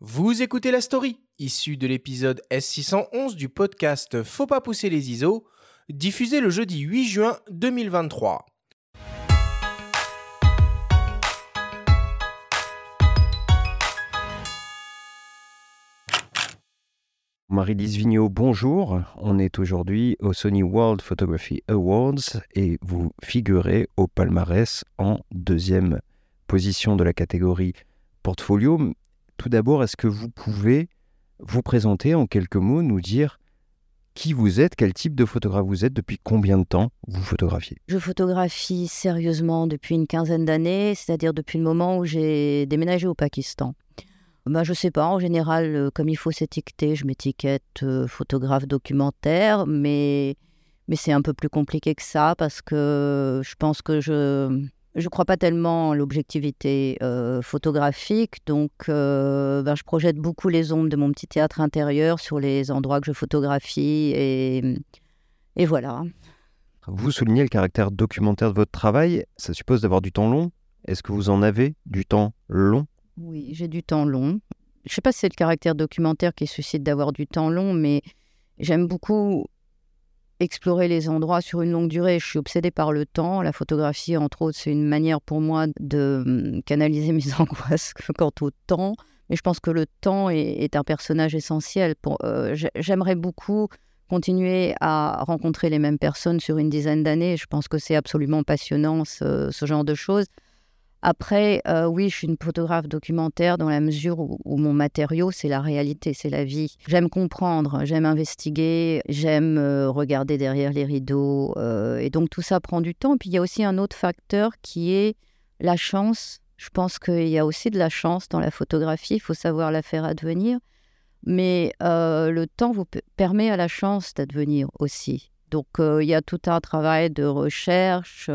Vous écoutez la story, issue de l'épisode S611 du podcast Faut pas pousser les ISO, diffusé le jeudi 8 juin 2023. Marie-Lise Vigneault, bonjour. On est aujourd'hui au Sony World Photography Awards et vous figurez au palmarès en deuxième position de la catégorie portfolio. Tout d'abord, est-ce que vous pouvez vous présenter en quelques mots, nous dire qui vous êtes, quel type de photographe vous êtes, depuis combien de temps vous photographiez? Je photographie sérieusement depuis une quinzaine d'années, c'est-à-dire depuis le moment où j'ai déménagé au Pakistan. Ben, je sais pas, en général, euh, comme il faut s'étiqueter, je m'étiquette euh, photographe documentaire, mais, mais c'est un peu plus compliqué que ça parce que je pense que je je crois pas tellement l'objectivité euh, photographique, donc ben, je projette beaucoup les ombres de mon petit théâtre intérieur sur les endroits que je photographie et, et voilà. Vous soulignez le caractère documentaire de votre travail, ça suppose d'avoir du temps long. Est-ce que vous en avez du temps long? Oui, j'ai du temps long. Je ne sais pas si c'est le caractère documentaire qui suscite d'avoir du temps long, mais j'aime beaucoup explorer les endroits sur une longue durée. Je suis obsédée par le temps. La photographie, entre autres, c'est une manière pour moi de hum, canaliser mes angoisses quant au temps. Mais je pense que le temps est, un personnage essentiel. Euh, j'aimerais beaucoup continuer à rencontrer les mêmes personnes sur une dizaine d'années. Je pense que c'est absolument passionnant, ce, genre de choses. Après, euh, oui, je suis une photographe documentaire dans la mesure où, mon matériau, c'est la réalité, c'est la vie. J'aime comprendre, j'aime investiguer, j'aime euh, regarder derrière les rideaux. Euh, et donc tout ça prend du temps. puis il y a aussi un autre facteur qui est la chance. Je pense qu'il y a aussi de la chance dans la photographie, il faut savoir la faire advenir. Mais le temps vous permet à la chance d'advenir aussi. Donc il y a tout un travail de recherche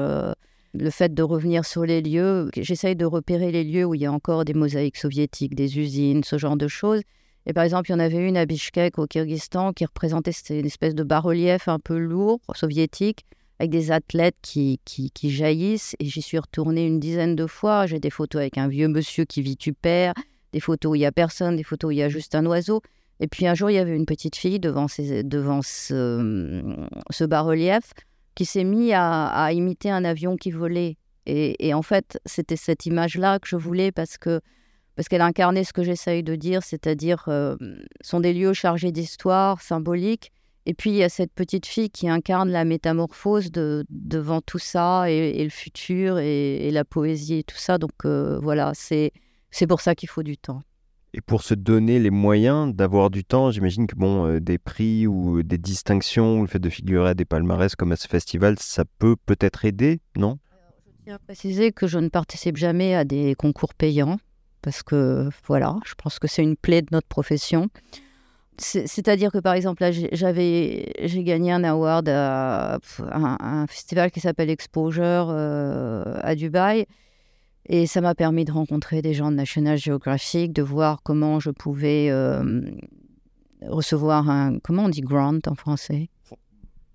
le fait de revenir sur les lieux, j'essaye de repérer les lieux où il y a encore des mosaïques soviétiques, des usines, ce genre de choses. Et par exemple, il y en avait une à Bishkek, au Kyrgyzstan, qui représentait une espèce de bas-relief un peu lourd, soviétique, avec des athlètes qui, qui, jaillissent. Et j'y suis retournée une dizaine de fois. J'ai des photos avec un vieux monsieur qui vit tupère, des photos où il n'y a personne, des photos où il y a juste un oiseau. Et puis un jour, il y avait une petite fille devant, devant ce bas-relief qui s'est mis à, imiter un avion qui volait. Et, en fait, c'était cette image-là que je voulais parce que parce qu'elle incarnait ce que j'essaye de dire, c'est-à-dire euh, sont des lieux chargés d'histoire, symboliques. Et puis il y a cette petite fille qui incarne la métamorphose de, devant tout ça et, le futur et, la poésie et tout ça. Donc euh, voilà, c'est c'est pour ça qu'il faut du temps. Et pour se donner les moyens d'avoir du temps, j'imagine que bon, euh, des prix ou des distinctions, ou le fait de figurer à des palmarès comme à ce festival, ça peut peut-être aider, non? Je tiens à préciser que je ne participe jamais à des concours payants, parce que voilà, je pense que c'est une plaie de notre profession. C'est-à-dire que par exemple, j'ai gagné un award à un, festival qui s'appelle Exposure euh, à Dubaï. Et ça m'a permis de rencontrer des gens de National Geographic, de voir comment je pouvais euh, recevoir un, comment on dit grant en français?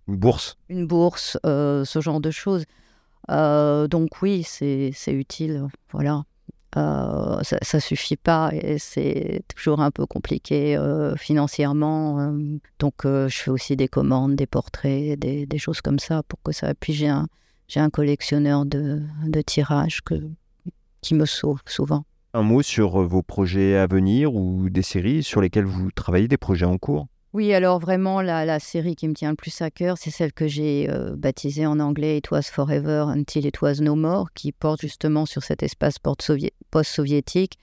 Une bourse. Une bourse, euh, ce genre de choses. Euh, donc oui, c'est utile, voilà. ça, ne suffit pas et c'est toujours un peu compliqué financièrement. donc je fais aussi des commandes, des portraits, des, des, choses comme ça pour que ça. Puis j'ai un, un collectionneur de, de tirages que qui me sauve souvent. Un mot sur euh, vos projets à venir ou des séries sur lesquelles vous travaillez, des projets en cours? Oui, alors vraiment, la, série qui me tient le plus à cœur, c'est celle que j'ai euh, baptisée en anglais It Was Forever Until It Was No More, qui porte justement sur cet espace post-soviétique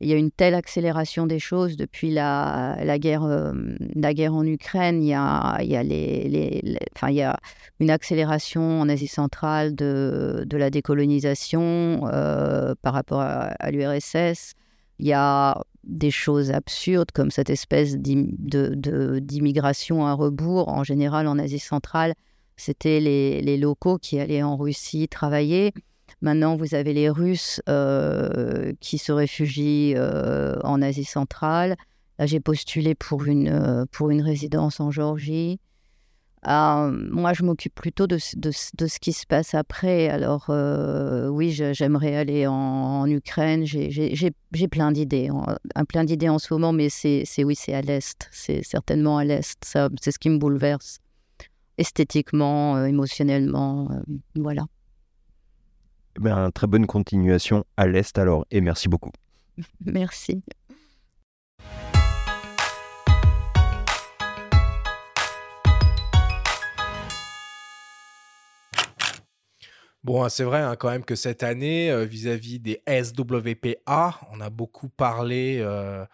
il y a une telle accélération des choses depuis la, la, guerre, euh, la guerre en Ukraine. Il y, a, il, y a les, les, enfin, il y a une accélération en Asie centrale de, de la décolonisation euh, par rapport à, l'URSS. Il y a des choses absurdes comme cette espèce d'immigration à rebours. En général, en Asie centrale, c'était les, les locaux qui allaient en Russie travailler. Maintenant, vous avez les Russes euh, qui se réfugient euh, en Asie centrale. Là, j'ai postulé pour une, euh, pour une résidence en Géorgie. Ah, moi, je m'occupe plutôt de, de, ce qui se passe après. Alors, oui, j'aimerais aller en, Ukraine. J'ai plein d'idées, plein d'idées en ce moment, mais c'est oui, c'est à l'est. C'est certainement à l'est. C'est ce qui me bouleverse, esthétiquement, émotionnellement, voilà. Eh ben, très bonne continuation à l'est alors, et merci beaucoup. merci. Bon, c'est vrai hein, quand même que cette année, euh, vis-à-vis des SWPA, on a beaucoup parlé euh,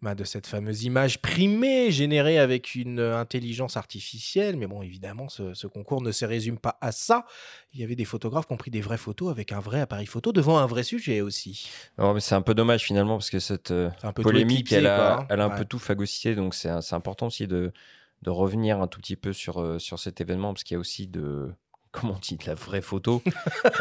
bah, de cette fameuse image primée générée avec une euh, intelligence artificielle. Mais bon, évidemment, ce, concours ne se résume pas à ça. Il y avait des photographes qui ont pris des vraies photos avec un vrai appareil photo devant un vrai sujet aussi. mais c'est un peu dommage finalement parce que cette polémique, elle a, hein. elle a un peu tout phagocyté. Donc c'est important aussi de, de revenir un tout petit peu sur, sur cet événement parce qu'il y a aussi de comment on dit, de la vraie photo?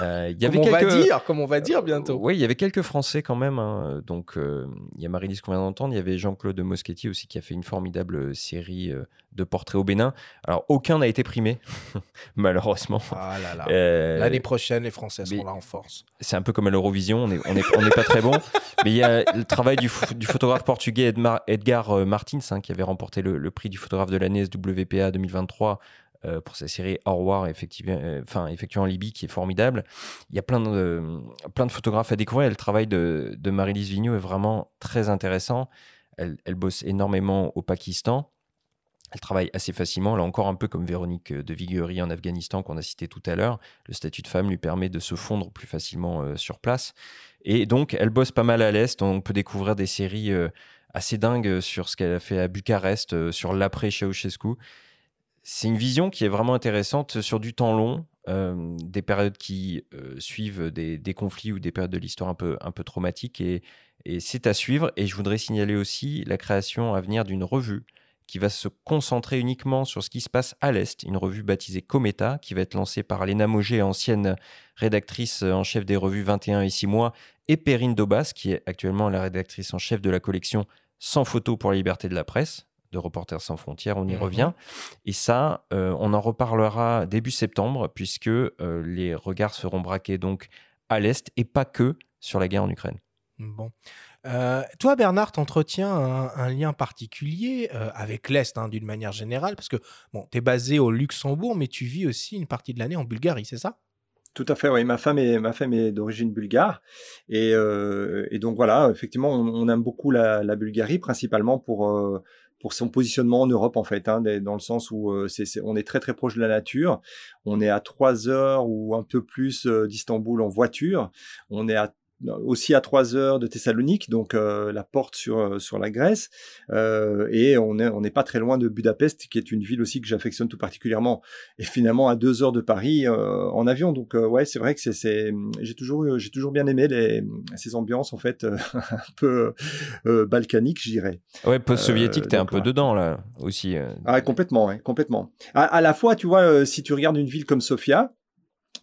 Euh, y avait comme on va dire, comme on va dire bientôt. oui, il y avait quelques Français quand même. Hein. Donc, euh, il y a Marie-Lise qu'on vient d'entendre. Il y avait Jean-Claude Moschetti aussi qui a fait une formidable euh, série de portraits au Bénin. Alors, aucun n'a été primé, malheureusement. Ah L'année prochaine, les Français seront là en force. C'est un peu comme à l'Eurovision. On n'est on est, on est pas très bon. Mais il y a le travail du, du photographe portugais Edgar Martins hein, qui avait remporté le, le prix du photographe de l'année SWPA 2023 euh, pour sa série Au revoir, euh, effectuée en Libye, qui est formidable. Il y a plein de, plein de photographes à découvrir. le travail de, Marie-Lise Vigneault est vraiment très intéressant. Elle, bosse énormément au Pakistan. Elle travaille assez facilement, là encore un peu comme Véronique de Viguerie en Afghanistan qu'on a cité tout à l'heure. Le statut de femme lui permet de se fondre plus facilement euh, sur place. Et donc, elle bosse pas mal à l'Est. On peut découvrir des séries assez dingues sur ce qu'elle a fait à Bucarest, sur l'après Ceausescu c'est une vision qui est vraiment intéressante sur du temps long, euh, des périodes qui euh, suivent des, conflits ou des périodes de l'histoire un peu, un peu traumatiques. Et, c'est à suivre. Et je voudrais signaler aussi la création à venir d'une revue qui va se concentrer uniquement sur ce qui se passe à l'Est, une revue baptisée Cometa, qui va être lancée par Léna Moget, ancienne rédactrice en chef des revues 21 et 6 mois, et Perrine Dobas, qui est actuellement la rédactrice en chef de la collection Sans photo pour la liberté de la presse, de Reporters sans frontières, on y mhm. revient. Et ça, euh, on en reparlera début septembre, puisque euh, les regards seront braqués donc à l'Est et pas que sur la guerre en Ukraine. Bon. Euh, toi, Bernard, t'entretiens un, un, lien particulier avec l'Est hein, d'une manière générale, parce que bon, tu es basé au Luxembourg, mais tu vis aussi une partie de l'année en Bulgarie, c'est ça? Tout à fait, oui. Ma femme est, ma femme est d'origine bulgare. Et, et, donc voilà, effectivement, on, aime beaucoup la, la Bulgarie, principalement pour, pour son positionnement en Europe en fait, hein, dans le sens où euh, on est très très proche de la nature. On est à trois heures ou un peu plus euh, d'Istanbul en voiture. On est à aussi à trois heures de Thessalonique, donc euh, la porte sur, euh, sur la Grèce. Euh, et on n'est on est pas très loin de Budapest, qui est une ville aussi que j'affectionne tout particulièrement. Et finalement à deux heures de Paris en avion. Donc ouais, c'est vrai que c'est, j'ai toujours, j'ai toujours bien aimé les, ces ambiances en fait un peu balkaniques, je dirais. Ouais, post-soviétique, t'es un peu dedans là aussi. Ah, complètement, ouais, complètement. À, à, la fois, tu vois, si tu regardes une ville comme Sofia,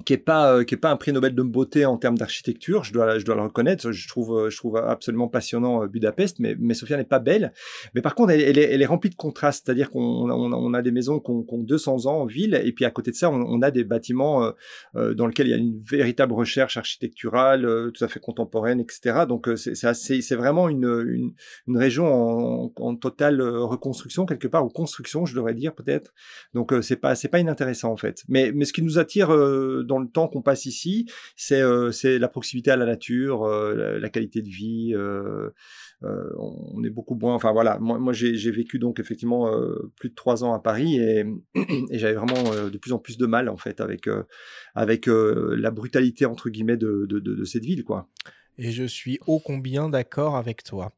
qui est pas euh, qui est pas un prix Nobel de beauté en termes d'architecture, je dois je dois le reconnaître, je trouve euh, je trouve absolument passionnant euh, Budapest, mais mais Sofia n'est pas belle, mais par contre elle, est, elle est, remplie de contrastes, c'est-à-dire qu'on on, on, a des maisons qui ont, 200 ans en ville et puis à côté de ça on, a des bâtiments dans lesquels il y a une véritable recherche architecturale tout à fait contemporaine, etc. Donc c'est c'est vraiment une, une, une région en, en, totale reconstruction quelque part ou construction je devrais dire peut-être. Donc c'est pas c'est pas inintéressant en fait. Mais mais ce qui nous attire dans le temps qu'on passe ici, c'est euh, la proximité à la nature, euh, la, qualité de vie. Euh, on est beaucoup moins. Enfin voilà, moi, moi j'ai vécu donc effectivement plus de trois ans à Paris et, et j'avais vraiment de plus en plus de mal en fait avec avec la brutalité entre guillemets de, de, de, de cette ville quoi. Et je suis ô combien d'accord avec toi?